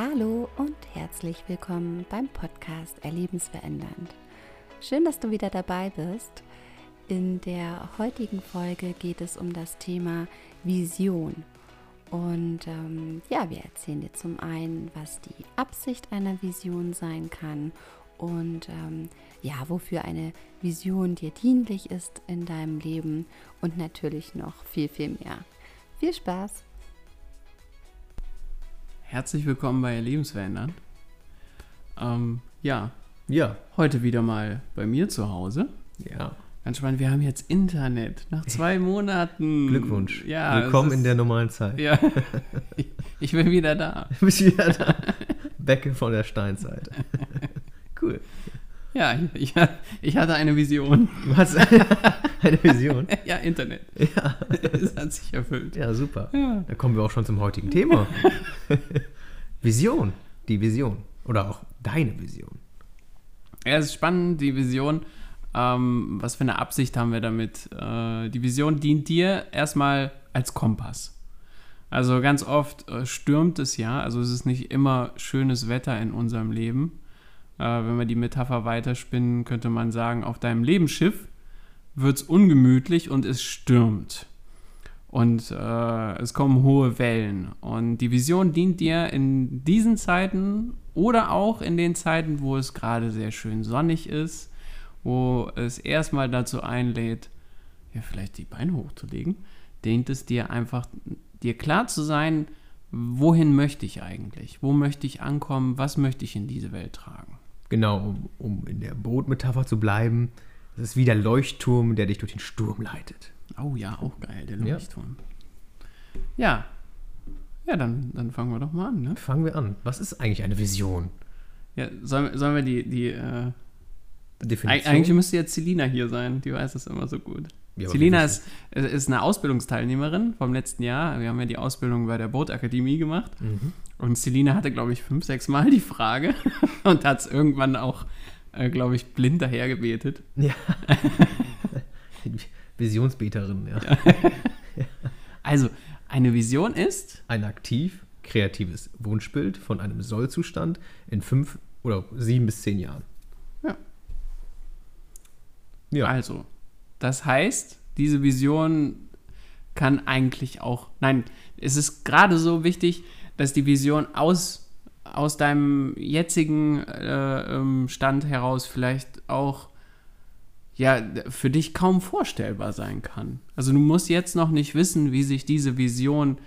Hallo und herzlich willkommen beim Podcast Erlebensverändernd. Schön, dass du wieder dabei bist. In der heutigen Folge geht es um das Thema Vision. Und ähm, ja, wir erzählen dir zum einen, was die Absicht einer Vision sein kann und ähm, ja, wofür eine Vision dir dienlich ist in deinem Leben und natürlich noch viel, viel mehr. Viel Spaß! Herzlich willkommen bei Lebensverändern. Ähm, ja. Ja. Heute wieder mal bei mir zu Hause. Ja. Ganz spannend, wir haben jetzt Internet nach zwei Monaten. Glückwunsch. Ja. Willkommen in der normalen Zeit. Ja. Ich, ich bin wieder da. Du bist wieder da. Becke von der Steinzeit. Cool. Ja, ich, ich hatte eine Vision. Hast eine Vision? Ja, Internet. Ja. Es hat sich erfüllt. Ja, super. Ja. Da kommen wir auch schon zum heutigen Thema. Vision. Die Vision. Oder auch deine Vision. Ja, es ist spannend, die Vision. Ähm, was für eine Absicht haben wir damit? Äh, die Vision dient dir erstmal als Kompass. Also ganz oft äh, stürmt es ja, also es ist nicht immer schönes Wetter in unserem Leben. Äh, wenn wir die Metapher weiterspinnen, könnte man sagen, auf deinem Lebensschiff wird es ungemütlich und es stürmt. Und äh, es kommen hohe Wellen. Und die Vision dient dir in diesen Zeiten oder auch in den Zeiten, wo es gerade sehr schön sonnig ist, wo es erstmal dazu einlädt, ja, vielleicht die Beine hochzulegen, dient es dir einfach, dir klar zu sein, wohin möchte ich eigentlich? Wo möchte ich ankommen? Was möchte ich in diese Welt tragen? Genau, um, um in der Bootmetapher zu bleiben. Das ist wie der Leuchtturm, der dich durch den Sturm leitet. Oh ja, auch geil, der Ja. Leuchtturm. Ja. Ja, dann, dann fangen wir doch mal an, ne? Fangen wir an. Was ist eigentlich eine Vision? Ja, sollen, sollen wir die, die, äh, Definition? Eig- Eigentlich müsste jetzt Celina hier sein, die weiß das immer so gut. Ja, Celina ist, ist eine Ausbildungsteilnehmerin vom letzten Jahr. Wir haben ja die Ausbildung bei der Bootakademie gemacht. Mhm. Und Celina hatte, glaube ich, fünf, sechs Mal die Frage und hat es irgendwann auch, äh, glaube ich, blind dahergebetet. Ja. Visionsbeterin, ja. Also, eine Vision ist, Ein aktiv, kreatives Wunschbild von einem Sollzustand in fünf oder sieben bis zehn Jahren. Ja. Ja. also, das heißt, diese Vision kann eigentlich auch, nein, es ist gerade so wichtig, dass die Vision aus, aus deinem jetzigen äh, ähm, Stand heraus vielleicht auch ja, für dich kaum vorstellbar sein kann. Also du musst jetzt noch nicht wissen, wie sich diese Vision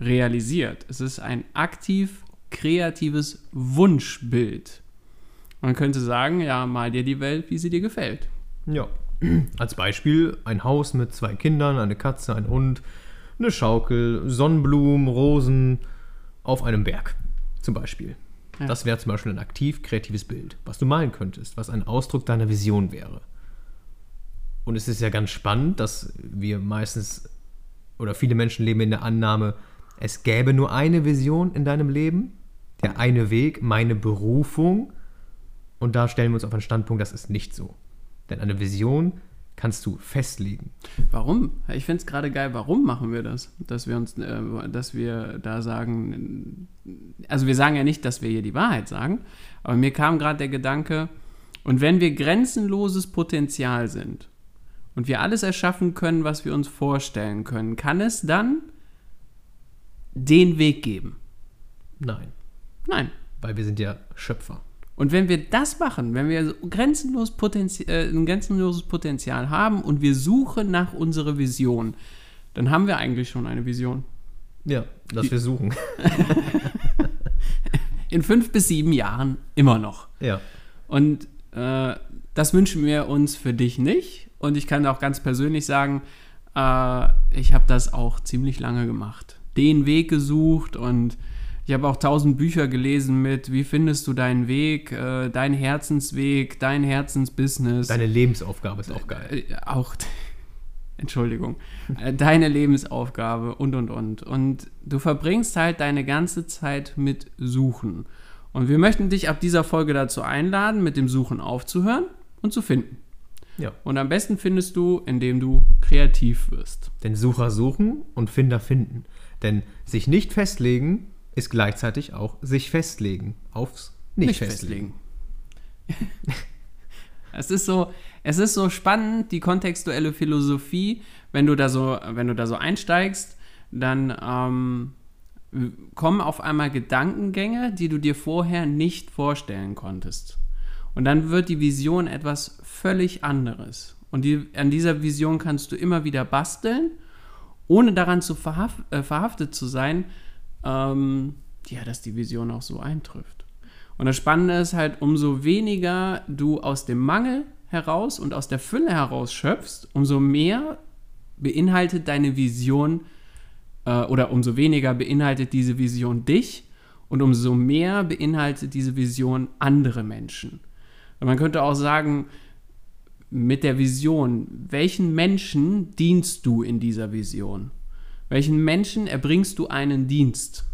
realisiert. Es ist ein aktiv kreatives Wunschbild. Man könnte sagen, ja, mal dir die Welt, wie sie dir gefällt. Ja. Als Beispiel ein Haus mit zwei Kindern, eine Katze, ein Hund, eine Schaukel, Sonnenblumen, Rosen auf einem Berg. Zum Beispiel. Ja. Das wäre zum Beispiel ein aktiv kreatives Bild, was du malen könntest, was ein Ausdruck deiner Vision wäre. Und es ist ja ganz spannend, dass wir meistens oder viele Menschen leben in der Annahme, es gäbe nur eine Vision in deinem Leben, der eine Weg, meine Berufung. Und da stellen wir uns auf einen Standpunkt, das ist nicht so. Denn eine Vision kannst du festlegen. Warum? Ich finde es gerade geil, warum machen wir das? Dass wir uns, äh, dass wir da sagen, also wir sagen ja nicht, dass wir hier die Wahrheit sagen, aber mir kam gerade der Gedanke, und wenn wir grenzenloses Potenzial sind und wir alles erschaffen können, was wir uns vorstellen können, kann es dann den Weg geben? Nein, Nein. weil wir sind ja Schöpfer. Und wenn wir das machen, wenn wir grenzenlos Potenzi äh, ein grenzenloses Potenzial haben und wir suchen nach unserer Vision, dann haben wir eigentlich schon eine Vision. Ja, dass Die- wir suchen. In fünf bis sieben Jahren immer noch. Ja, Und äh, das wünschen wir uns für dich nicht. Und ich kann auch ganz persönlich sagen, äh, ich habe das auch ziemlich lange gemacht. Den Weg gesucht und ich habe auch tausend Bücher gelesen mit, wie findest du deinen Weg, äh, dein Herzensweg, dein Herzensbusiness. deine Lebensaufgabe ist auch geil. Äh, auch, Entschuldigung, äh, deine Lebensaufgabe und, und, und. Und du verbringst halt deine ganze Zeit mit Suchen. Und wir möchten dich ab dieser Folge dazu einladen, mit dem Suchen aufzuhören und zu finden. Ja. Und am besten findest du, indem du kreativ wirst. Denn Sucher suchen und Finder finden. Denn sich nicht festlegen ist gleichzeitig auch sich festlegen aufs nicht, nicht festlegen. es ist so, es ist so spannend, die kontextuelle Philosophie, wenn du da so, wenn du da so einsteigst, dann ähm, kommen auf einmal Gedankengänge, die du dir vorher nicht vorstellen konntest. Und dann wird die Vision etwas völlig anderes. Und die, an dieser Vision kannst du immer wieder basteln, ohne daran zu äh, verhaftet zu sein, ähm, ja, dass die Vision auch so eintrifft. Und das Spannende ist halt, umso weniger du aus dem Mangel heraus und aus der Fülle heraus schöpfst, umso mehr beinhaltet deine Vision äh, oder umso weniger beinhaltet diese Vision dich und umso mehr beinhaltet diese Vision andere Menschen. Und man könnte auch sagen, mit der Vision, welchen Menschen dienst du in dieser Vision? Welchen Menschen erbringst du einen Dienst?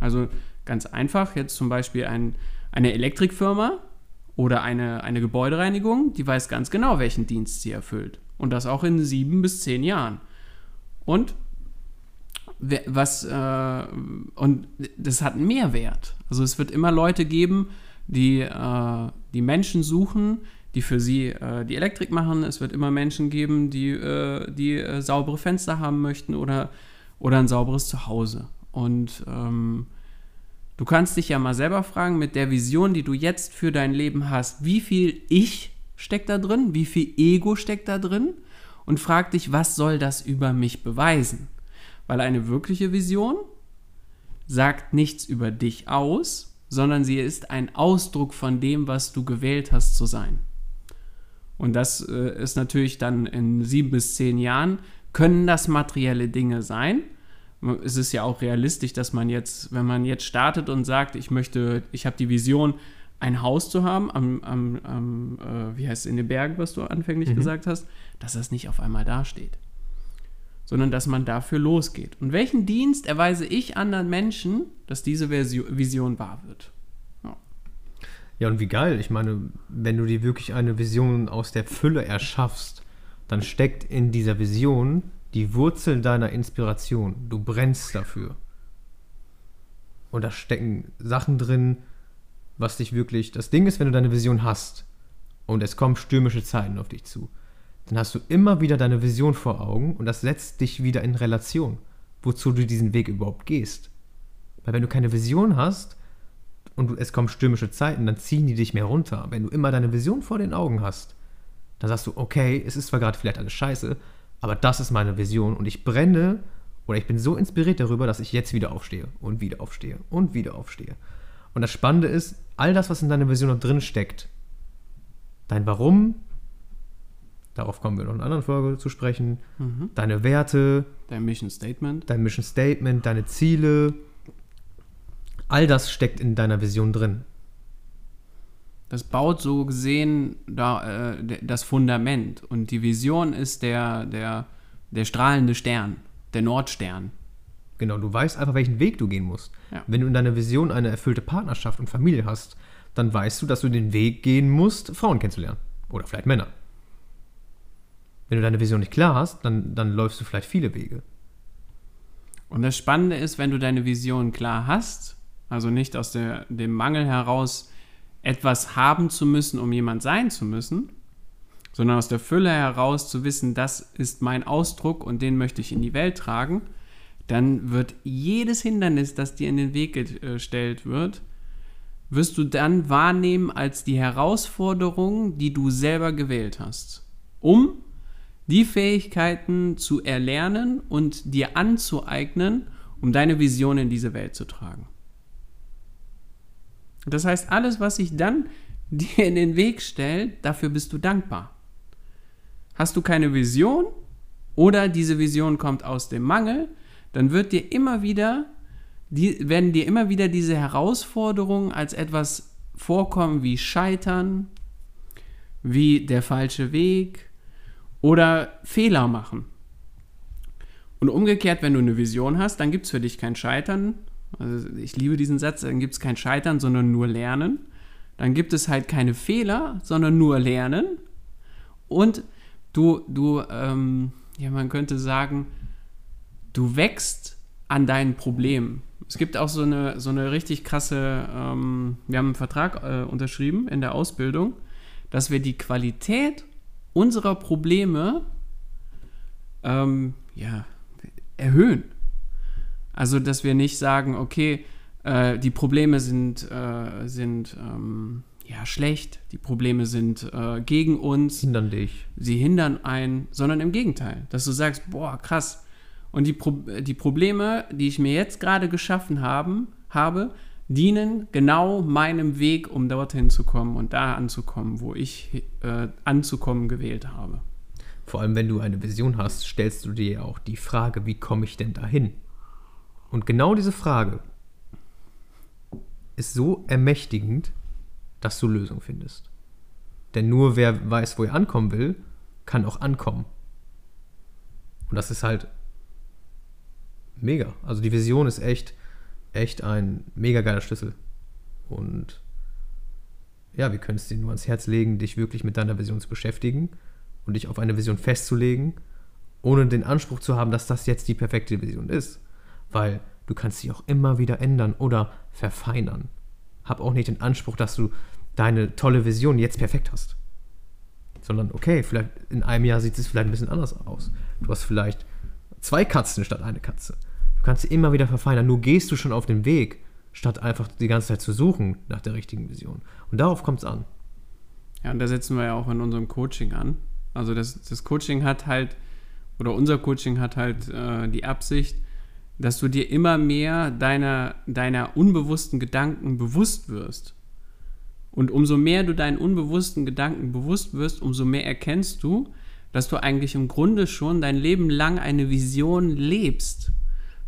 Also ganz einfach, jetzt zum Beispiel ein, eine Elektrikfirma oder eine, eine Gebäudereinigung, die weiß ganz genau, welchen Dienst sie erfüllt. Und das auch in sieben bis zehn Jahren. Und was äh, und das hat einen Mehrwert. Also es wird immer Leute geben, die äh, die Menschen suchen, die für sie äh, die Elektrik machen. Es wird immer Menschen geben, die, äh, die äh, saubere Fenster haben möchten oder, oder ein sauberes Zuhause. Und ähm, du kannst dich ja mal selber fragen, mit der Vision, die du jetzt für dein Leben hast, wie viel Ich steckt da drin, wie viel Ego steckt da drin? Und frag dich, was soll das über mich beweisen? Weil eine wirkliche Vision sagt nichts über dich aus, sondern sie ist ein Ausdruck von dem, was du gewählt hast zu sein. Und das äh, ist natürlich dann in sieben bis zehn Jahren, können das materielle Dinge sein. Es ist ja auch realistisch, dass man jetzt, wenn man jetzt startet und sagt, ich möchte, ich habe die Vision, ein Haus zu haben, am, am, am äh, wie heißt es, in den Bergen, was du anfänglich mhm. gesagt hast, dass das nicht auf einmal dasteht. Sondern dass man dafür losgeht. Und welchen Dienst erweise ich anderen Menschen, dass diese Vision wahr wird? Ja, und wie geil. Ich meine, wenn du dir wirklich eine Vision aus der Fülle erschaffst, dann steckt in dieser Vision die Wurzel deiner Inspiration. Du brennst dafür. Und da stecken Sachen drin, was dich wirklich. Das Ding ist, wenn du deine Vision hast und es kommen stürmische Zeiten auf dich zu, dann hast du immer wieder deine Vision vor Augen und das setzt dich wieder in Relation, wozu du diesen Weg überhaupt gehst. Weil wenn du keine Vision hast, und es kommen stürmische Zeiten, dann ziehen die dich mehr runter. Wenn du immer deine Vision vor den Augen hast, dann sagst du, okay, es ist zwar gerade vielleicht alles scheiße, aber das ist meine Vision und ich brenne oder ich bin so inspiriert darüber, dass ich jetzt wieder aufstehe und wieder aufstehe und wieder aufstehe. Und das Spannende ist, all das, was in deiner Vision noch drin steckt, dein Warum, darauf kommen wir noch in einer anderen Folge zu sprechen, mhm. deine Werte, dein Mission Statement, dein Mission Statement, deine Ziele, All das steckt in deiner Vision drin. Das baut so gesehen da, äh, das Fundament. Und die Vision ist der, der, der strahlende Stern, der Nordstern. Genau, du weißt einfach, welchen Weg du gehen musst. Ja. Wenn du in deiner Vision eine erfüllte Partnerschaft und Familie hast, dann weißt du, dass du den Weg gehen musst, Frauen kennenzulernen. Oder vielleicht Männer. Wenn du deine Vision nicht klar hast, dann, dann läufst du vielleicht viele Wege. Und das Spannende ist, wenn du deine Vision klar hast, also nicht aus der, dem Mangel heraus, etwas haben zu müssen, um jemand sein zu müssen, sondern aus der Fülle heraus zu wissen, das ist mein Ausdruck und den möchte ich in die Welt tragen, dann wird jedes Hindernis, das dir in den Weg gestellt wird, wirst du dann wahrnehmen als die Herausforderung, die du selber gewählt hast, um die Fähigkeiten zu erlernen und dir anzueignen, um deine Vision in diese Welt zu tragen. Das heißt, alles, was sich dann dir in den Weg stellt, dafür bist du dankbar. Hast du keine Vision oder diese Vision kommt aus dem Mangel, dann wird dir immer wieder, die, werden dir immer wieder diese Herausforderungen als etwas vorkommen wie Scheitern, wie der falsche Weg oder Fehler machen. Und umgekehrt, wenn du eine Vision hast, dann gibt es für dich kein Scheitern, also ich liebe diesen Satz, dann gibt es kein Scheitern, sondern nur Lernen. Dann gibt es halt keine Fehler, sondern nur Lernen. Und du, du, ähm, ja, man könnte sagen, du wächst an deinen Problemen. Es gibt auch so eine, so eine richtig krasse, ähm, wir haben einen Vertrag äh, unterschrieben in der Ausbildung, dass wir die Qualität unserer Probleme ähm, ja, erhöhen. Also, dass wir nicht sagen, okay, äh, die Probleme sind, äh, sind ähm, ja, schlecht, die Probleme sind äh, gegen uns. Hindern dich. Sie hindern einen, sondern im Gegenteil. Dass du sagst, boah, krass. Und die, Pro die Probleme, die ich mir jetzt gerade geschaffen haben, habe, dienen genau meinem Weg, um dorthin zu kommen und da anzukommen, wo ich äh, anzukommen gewählt habe. Vor allem, wenn du eine Vision hast, stellst du dir auch die Frage, wie komme ich denn dahin? Und genau diese Frage ist so ermächtigend, dass du Lösungen findest. Denn nur wer weiß, wo er ankommen will, kann auch ankommen. Und das ist halt mega. Also die Vision ist echt, echt ein mega geiler Schlüssel. Und ja, wir können es dir nur ans Herz legen, dich wirklich mit deiner Vision zu beschäftigen und dich auf eine Vision festzulegen, ohne den Anspruch zu haben, dass das jetzt die perfekte Vision ist. Weil du kannst sie auch immer wieder ändern oder verfeinern. Hab auch nicht den Anspruch, dass du deine tolle Vision jetzt perfekt hast. Sondern, okay, vielleicht in einem Jahr sieht es vielleicht ein bisschen anders aus. Du hast vielleicht zwei Katzen statt eine Katze. Du kannst sie immer wieder verfeinern. Nur gehst du schon auf den Weg, statt einfach die ganze Zeit zu suchen nach der richtigen Vision. Und darauf kommt es an. Ja, und da setzen wir ja auch in unserem Coaching an. Also das, das Coaching hat halt, oder unser Coaching hat halt äh, die Absicht, dass du dir immer mehr deiner, deiner unbewussten Gedanken bewusst wirst. Und umso mehr du deinen unbewussten Gedanken bewusst wirst, umso mehr erkennst du, dass du eigentlich im Grunde schon dein Leben lang eine Vision lebst.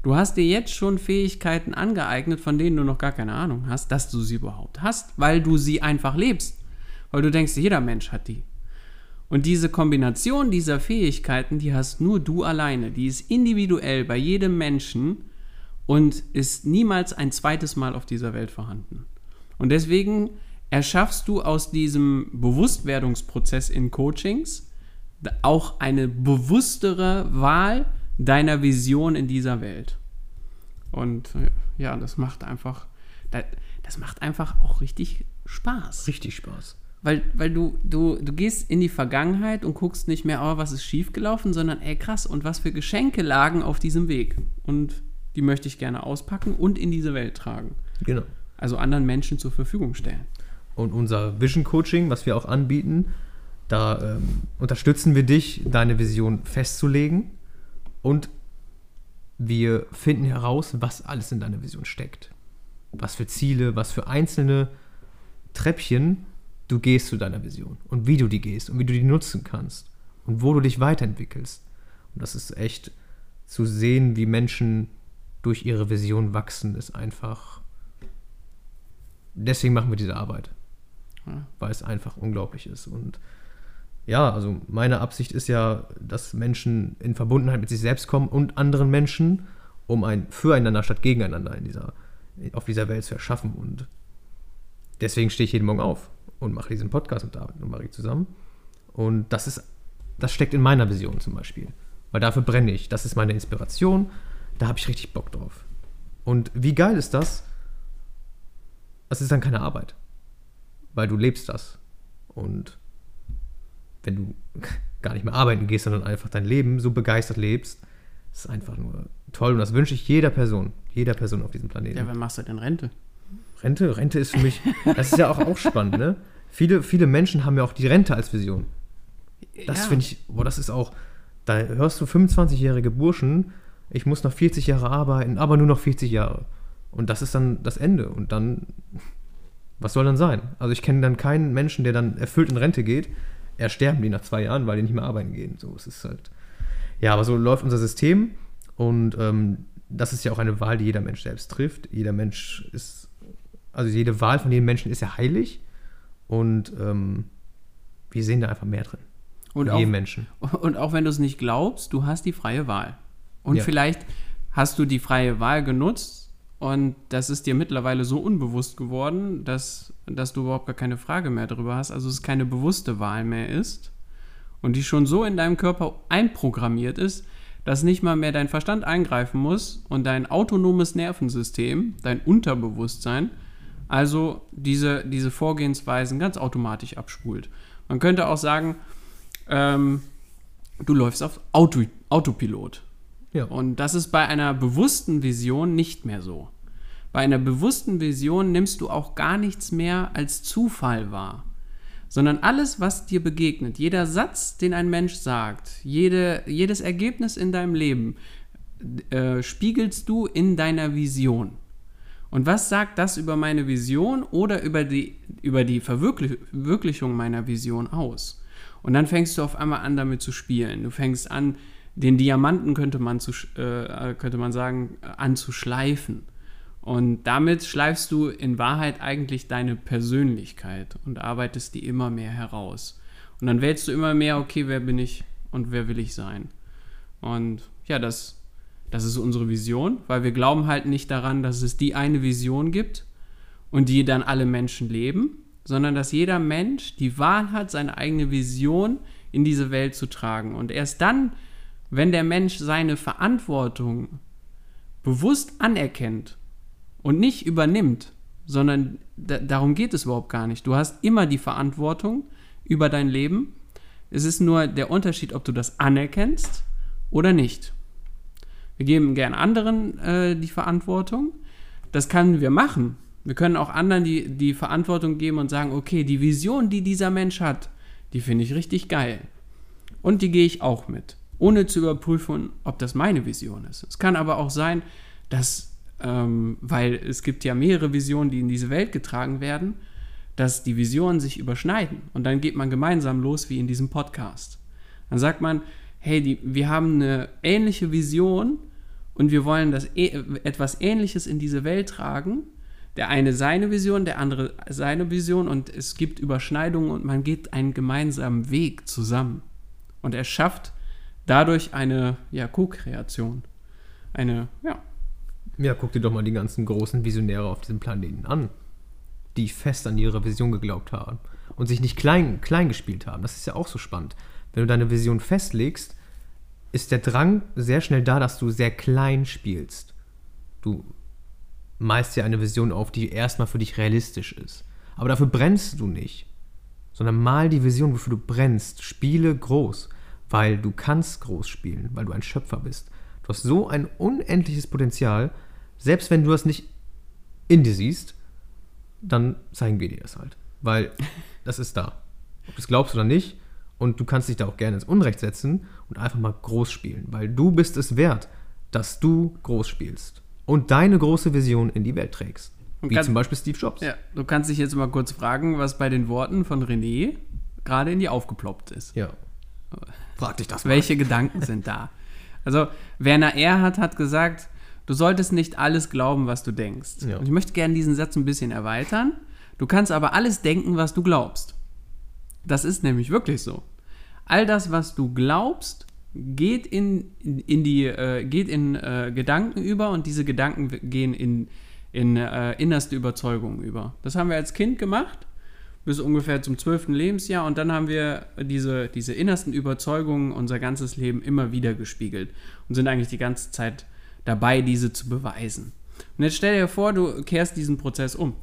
Du hast dir jetzt schon Fähigkeiten angeeignet, von denen du noch gar keine Ahnung hast, dass du sie überhaupt hast, weil du sie einfach lebst. Weil du denkst, jeder Mensch hat die. Und diese Kombination dieser Fähigkeiten, die hast nur du alleine. Die ist individuell bei jedem Menschen und ist niemals ein zweites Mal auf dieser Welt vorhanden. Und deswegen erschaffst du aus diesem Bewusstwerdungsprozess in Coachings auch eine bewusstere Wahl deiner Vision in dieser Welt. Und ja, das macht einfach, das macht einfach auch richtig Spaß. Richtig Spaß. Weil, weil du, du, du gehst in die Vergangenheit und guckst nicht mehr, oh, was ist schiefgelaufen, sondern ey krass, und was für Geschenke lagen auf diesem Weg. Und die möchte ich gerne auspacken und in diese Welt tragen. Genau. Also anderen Menschen zur Verfügung stellen. Und unser Vision Coaching, was wir auch anbieten, da ähm, unterstützen wir dich, deine Vision festzulegen und wir finden heraus, was alles in deiner Vision steckt. Was für Ziele, was für einzelne Treppchen du gehst zu deiner Vision und wie du die gehst und wie du die nutzen kannst und wo du dich weiterentwickelst. Und das ist echt zu sehen, wie Menschen durch ihre Vision wachsen, ist einfach. Deswegen machen wir diese Arbeit weil es einfach unglaublich ist. Und ja, also meine Absicht ist ja, dass Menschen in Verbundenheit mit sich selbst kommen und anderen Menschen, um ein Füreinander statt Gegeneinander in dieser, auf dieser Welt zu erschaffen. Und deswegen stehe ich jeden Morgen auf und mache diesen Podcast mit David und Marie zusammen. Und das ist, das steckt in meiner Vision zum Beispiel. Weil dafür brenne ich. Das ist meine Inspiration. Da habe ich richtig Bock drauf. Und wie geil ist das? Das ist dann keine Arbeit weil du lebst das. Und wenn du gar nicht mehr arbeiten gehst, sondern einfach dein Leben so begeistert lebst, ist einfach nur toll. Und das wünsche ich jeder Person, jeder Person auf diesem Planeten. Ja, wann machst du denn Rente? Rente? Rente ist für mich, das ist ja auch, auch spannend, ne? Viele, viele Menschen haben ja auch die Rente als Vision. Das ja. finde ich, boah, das ist auch, da hörst du 25-jährige Burschen, ich muss noch 40 Jahre arbeiten, aber nur noch 40 Jahre. Und das ist dann das Ende. Und dann was soll dann sein? Also ich kenne dann keinen Menschen, der dann erfüllt in Rente geht. Er sterben die nach zwei Jahren, weil die nicht mehr arbeiten gehen. So, es ist halt. Ja, aber so läuft unser System und ähm, das ist ja auch eine Wahl, die jeder Mensch selbst trifft. Jeder Mensch ist, also jede Wahl von jedem Menschen ist ja heilig und ähm, wir sehen da einfach mehr drin. Und auch, Menschen. und auch wenn du es nicht glaubst, du hast die freie Wahl. Und ja. vielleicht hast du die freie Wahl genutzt, und das ist dir mittlerweile so unbewusst geworden, dass, dass du überhaupt gar keine Frage mehr darüber hast. Also es keine bewusste Wahl mehr ist und die schon so in deinem Körper einprogrammiert ist, dass nicht mal mehr dein Verstand eingreifen muss und dein autonomes Nervensystem, dein Unterbewusstsein, also diese, diese Vorgehensweisen ganz automatisch abspult. Man könnte auch sagen, ähm, du läufst auf Auto, Autopilot. Ja. Und das ist bei einer bewussten Vision nicht mehr so. Bei einer bewussten Vision nimmst du auch gar nichts mehr als Zufall wahr, sondern alles, was dir begegnet, jeder Satz, den ein Mensch sagt, jede, jedes Ergebnis in deinem Leben, äh, spiegelst du in deiner Vision. Und was sagt das über meine Vision oder über die, über die Verwirklichung meiner Vision aus? Und dann fängst du auf einmal an, damit zu spielen. Du fängst an, den Diamanten könnte man, zu, äh, könnte man sagen, anzuschleifen. Und damit schleifst du in Wahrheit eigentlich deine Persönlichkeit und arbeitest die immer mehr heraus. Und dann wählst du immer mehr, okay, wer bin ich und wer will ich sein? Und ja, das, das ist unsere Vision, weil wir glauben halt nicht daran, dass es die eine Vision gibt und die dann alle Menschen leben, sondern dass jeder Mensch die Wahl hat, seine eigene Vision in diese Welt zu tragen. Und erst dann, wenn der Mensch seine Verantwortung bewusst anerkennt und nicht übernimmt, sondern darum geht es überhaupt gar nicht. Du hast immer die Verantwortung über dein Leben. Es ist nur der Unterschied, ob du das anerkennst oder nicht. Wir geben gern anderen äh, die Verantwortung. Das können wir machen. Wir können auch anderen die, die Verantwortung geben und sagen, okay, die Vision, die dieser Mensch hat, die finde ich richtig geil. Und die gehe ich auch mit, ohne zu überprüfen, ob das meine Vision ist. Es kann aber auch sein, dass ähm, weil es gibt ja mehrere Visionen, die in diese Welt getragen werden, dass die Visionen sich überschneiden. Und dann geht man gemeinsam los wie in diesem Podcast. Dann sagt man, hey, die, wir haben eine ähnliche Vision und wir wollen das, e, etwas Ähnliches in diese Welt tragen. Der eine seine Vision, der andere seine Vision und es gibt Überschneidungen und man geht einen gemeinsamen Weg zusammen. Und er schafft dadurch eine ja, Co-Kreation. Eine, ja, ja, guck dir doch mal die ganzen großen Visionäre auf diesem Planeten an, die fest an ihre Vision geglaubt haben und sich nicht klein, klein gespielt haben. Das ist ja auch so spannend. Wenn du deine Vision festlegst, ist der Drang sehr schnell da, dass du sehr klein spielst. Du meist ja eine Vision auf, die erstmal für dich realistisch ist. Aber dafür brennst du nicht, sondern mal die Vision, wofür du brennst. Spiele groß, weil du kannst groß spielen, weil du ein Schöpfer bist. Du hast so ein unendliches Potenzial, selbst wenn du das nicht in dir siehst, dann zeigen wir dir das halt. Weil das ist da. Ob du es glaubst oder nicht. Und du kannst dich da auch gerne ins Unrecht setzen und einfach mal groß spielen. Weil du bist es wert, dass du groß spielst. Und deine große Vision in die Welt trägst. Wie kann, zum Beispiel Steve Jobs. Ja, du kannst dich jetzt mal kurz fragen, was bei den Worten von René gerade in dir aufgeploppt ist. Ja. Frag dich das mal. Welche Gedanken sind da? Also, Werner Erhard hat gesagt, du solltest nicht alles glauben, was du denkst. Ja. Und ich möchte gerne diesen Satz ein bisschen erweitern. Du kannst aber alles denken, was du glaubst. Das ist nämlich wirklich so. All das, was du glaubst, geht in, in, die, äh, geht in äh, Gedanken über und diese Gedanken gehen in, in äh, innerste Überzeugungen über. Das haben wir als Kind gemacht bis ungefähr zum zwölften Lebensjahr und dann haben wir diese, diese innersten Überzeugungen unser ganzes Leben immer wieder gespiegelt und sind eigentlich die ganze Zeit dabei, diese zu beweisen. Und jetzt stell dir vor, du kehrst diesen Prozess um.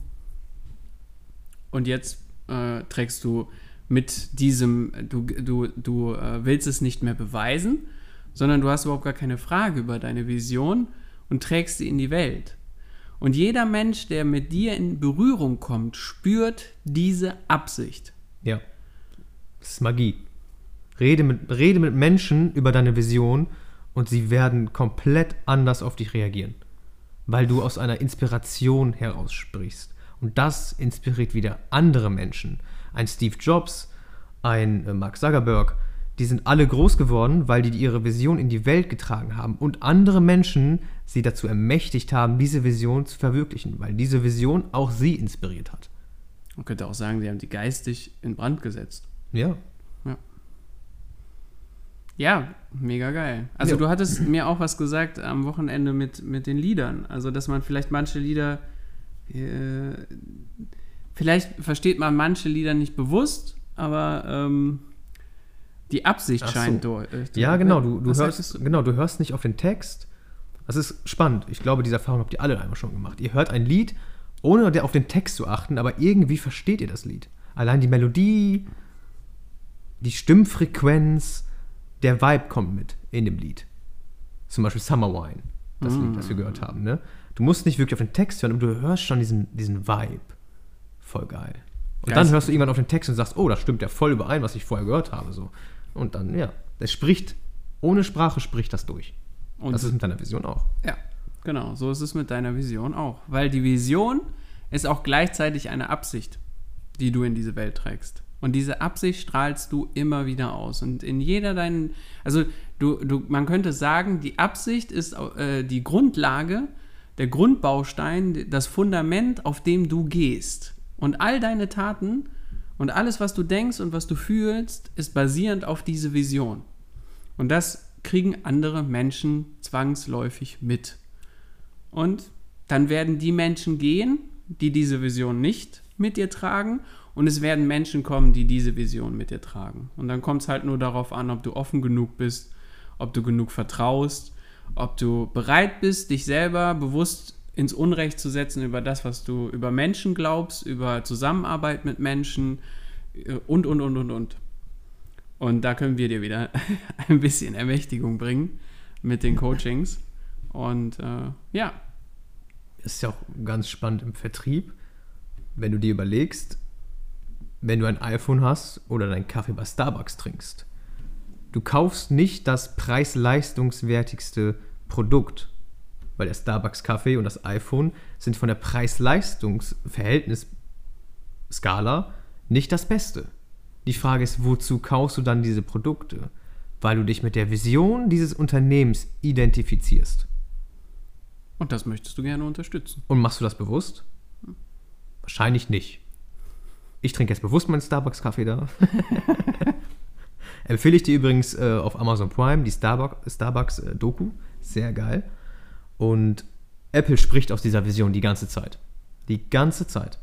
Und jetzt äh, trägst du mit diesem, du, du, du äh, willst es nicht mehr beweisen, sondern du hast überhaupt gar keine Frage über deine Vision und trägst sie in die Welt. Und jeder Mensch, der mit dir in Berührung kommt, spürt diese Absicht. Ja. Das ist Magie. Rede mit, rede mit Menschen über deine Vision und sie werden komplett anders auf dich reagieren. Weil du aus einer Inspiration heraus sprichst. Und das inspiriert wieder andere Menschen. Ein Steve Jobs, ein äh, Mark Zuckerberg, die sind alle groß geworden, weil die ihre Vision in die Welt getragen haben und andere Menschen sie dazu ermächtigt haben, diese Vision zu verwirklichen, weil diese Vision auch sie inspiriert hat. Man könnte auch sagen, sie haben die geistig in Brand gesetzt. Ja. Ja, ja mega geil. Also ja. du hattest mir auch was gesagt am Wochenende mit, mit den Liedern. Also dass man vielleicht manche Lieder, äh, vielleicht versteht man manche Lieder nicht bewusst, aber ähm, Die Absicht so. scheint durch. äh, Ja, genau, du, du, hörst, du? genau, du hörst nicht auf den Text. Das ist spannend. Ich glaube, diese Erfahrung habt ihr alle einmal schon gemacht. Ihr hört ein Lied, ohne auf den Text zu achten, aber irgendwie versteht ihr das Lied. Allein die Melodie, die Stimmfrequenz, der Vibe kommt mit in dem Lied. Zum Beispiel Summer Wine, das Lied, das wir gehört haben. Ne? Du musst nicht wirklich auf den Text hören, aber du hörst schon diesen, diesen Vibe. Voll geil. Und Geil. dann hörst du irgendwann auf den Text und sagst, oh, das stimmt ja voll überein, was ich vorher gehört habe. So. Und dann, ja, es spricht, ohne Sprache spricht das durch. Und das ist mit deiner Vision auch. Ja, genau. So ist es mit deiner Vision auch. Weil die Vision ist auch gleichzeitig eine Absicht, die du in diese Welt trägst. Und diese Absicht strahlst du immer wieder aus. Und in jeder deinen, also du, du, man könnte sagen, die Absicht ist äh, die Grundlage, der Grundbaustein, das Fundament, auf dem du gehst. Und all deine Taten und alles, was du denkst und was du fühlst, ist basierend auf diese Vision. Und das kriegen andere Menschen zwangsläufig mit. Und dann werden die Menschen gehen, die diese Vision nicht mit dir tragen. Und es werden Menschen kommen, die diese Vision mit dir tragen. Und dann kommt es halt nur darauf an, ob du offen genug bist, ob du genug vertraust, ob du bereit bist, dich selber bewusst ins Unrecht zu setzen über das, was du über Menschen glaubst, über Zusammenarbeit mit Menschen äh, und, und, und, und, und. Und da können wir dir wieder ein bisschen Ermächtigung bringen mit den Coachings. Und äh, ja, ist ja auch ganz spannend im Vertrieb, wenn du dir überlegst, wenn du ein iPhone hast oder deinen Kaffee bei Starbucks trinkst. Du kaufst nicht das preis-leistungswertigste Produkt, weil der Starbucks-Kaffee und das iPhone sind von der Preis-Leistungs-Verhältnis-Skala nicht das Beste. Die Frage ist, wozu kaufst du dann diese Produkte? Weil du dich mit der Vision dieses Unternehmens identifizierst. und das möchtest du gerne unterstützen. Und machst du das bewusst? Wahrscheinlich nicht. Ich trinke jetzt bewusst meinen Starbucks-Kaffee da. Empfehle ich dir übrigens äh, auf Amazon Prime die Starbucks, Starbucks äh, Doku. Sehr geil. Und Apple spricht aus dieser Vision die ganze Zeit. Die ganze Zeit.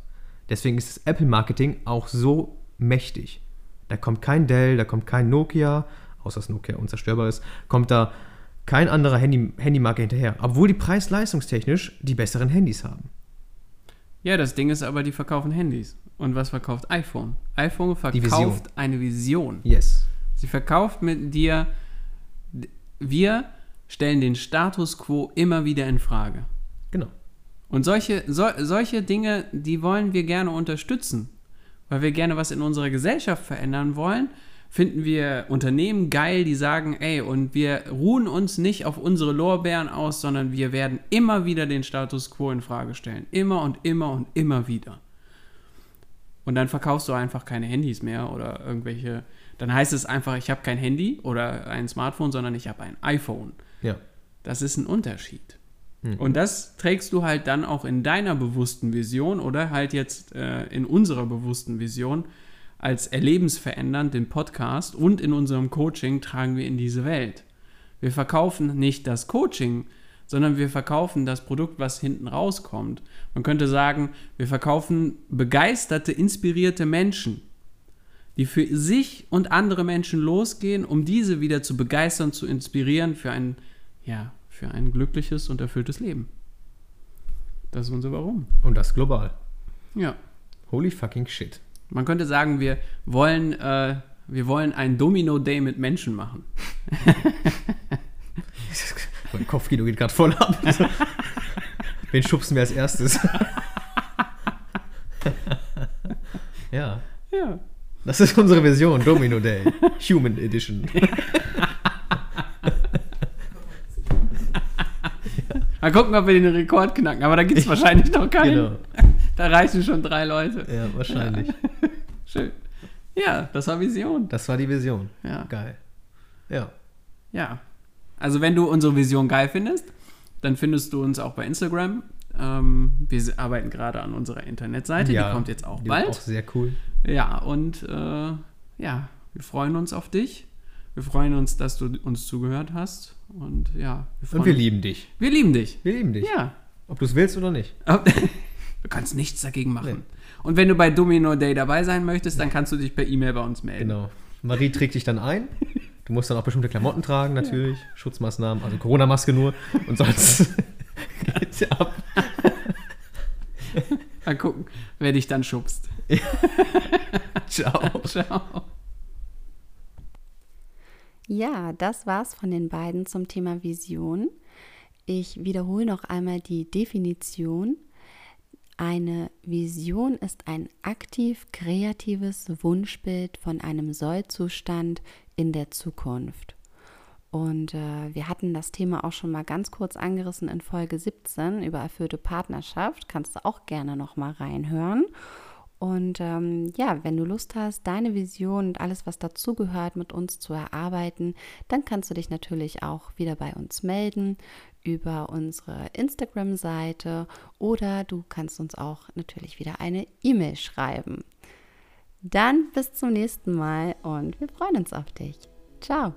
Deswegen ist das Apple-Marketing auch so mächtig. Da kommt kein Dell, da kommt kein Nokia, außer dass Nokia unzerstörbar ist, kommt da kein anderer Handy, Handymarke hinterher. Obwohl die preis-leistungstechnisch die besseren Handys haben. Ja, das Ding ist aber, die verkaufen Handys. Und was verkauft iPhone? iPhone Die Vision. verkauft eine Vision. Yes. Sie verkauft mit dir, wir stellen den Status quo immer wieder in Frage. Genau. Und solche, so, solche Dinge, die wollen wir gerne unterstützen, weil wir gerne was in unserer Gesellschaft verändern wollen. Finden wir Unternehmen geil, die sagen, ey, und wir ruhen uns nicht auf unsere Lorbeeren aus, sondern wir werden immer wieder den Status quo in Frage stellen. Immer und immer und immer wieder. Und dann verkaufst du einfach keine Handys mehr oder irgendwelche. Dann heißt es einfach, ich habe kein Handy oder ein Smartphone, sondern ich habe ein iPhone. Ja. Das ist ein Unterschied. Und das trägst du halt dann auch in deiner bewussten Vision oder halt jetzt äh, in unserer bewussten Vision als erlebensverändernd den Podcast und in unserem Coaching tragen wir in diese Welt. Wir verkaufen nicht das Coaching, sondern wir verkaufen das Produkt, was hinten rauskommt. Man könnte sagen, wir verkaufen begeisterte, inspirierte Menschen, die für sich und andere Menschen losgehen, um diese wieder zu begeistern, zu inspirieren für ein, ja, für ein glückliches und erfülltes Leben. Das ist unser Warum. Und das global. Ja. Holy fucking shit. Man könnte sagen, wir wollen, äh, wir wollen ein Domino-Day mit Menschen machen. Mein Kopfkino geht gerade voll ab. Wen schubsen wir als erstes? ja, Ja. Das ist unsere Vision, Domino Day. Human Edition. Mal gucken, ob wir den Rekord knacken, aber da gibt es wahrscheinlich noch keinen. Genau. Da reichen schon drei Leute. Ja, wahrscheinlich. Schön. Ja, das war Vision. Das war die Vision. Ja. Geil. Ja. Ja. Also wenn du unsere Vision geil findest, dann findest du uns auch bei Instagram. Ähm, wir arbeiten gerade an unserer Internetseite, ja. die kommt jetzt auch die bald. Auch sehr cool. Ja, und äh, ja, wir freuen uns auf dich. Wir freuen uns, dass du uns zugehört hast. Und ja, wir freuen Und wir lieben dich. Wir lieben dich. Wir lieben dich. Ja. Ob du es willst oder nicht. Du kannst nichts dagegen machen. Und wenn du bei Domino Day dabei sein möchtest, dann kannst du dich per E-Mail bei uns melden. Genau. Marie trägt dich dann ein. Du musst dann auch bestimmte Klamotten tragen, natürlich. Schutzmaßnahmen, also Corona-Maske nur. Und sonst geht's ja ab. Mal gucken, wer dich dann schubst. Ciao. Ciao. Ja, das war's von den beiden zum Thema Vision. Ich wiederhole noch einmal die Definition. Eine Vision ist ein aktiv kreatives Wunschbild von einem Sollzustand in der Zukunft. Und äh, wir hatten das Thema auch schon mal ganz kurz angerissen in Folge 17 über erfüllte Partnerschaft. Kannst du auch gerne noch mal reinhören. Und ähm, ja, wenn du Lust hast, deine Vision und alles, was dazugehört, mit uns zu erarbeiten, dann kannst du dich natürlich auch wieder bei uns melden über unsere Instagram-Seite oder du kannst uns auch natürlich wieder eine E-Mail schreiben. Dann bis zum nächsten Mal und wir freuen uns auf dich. Ciao.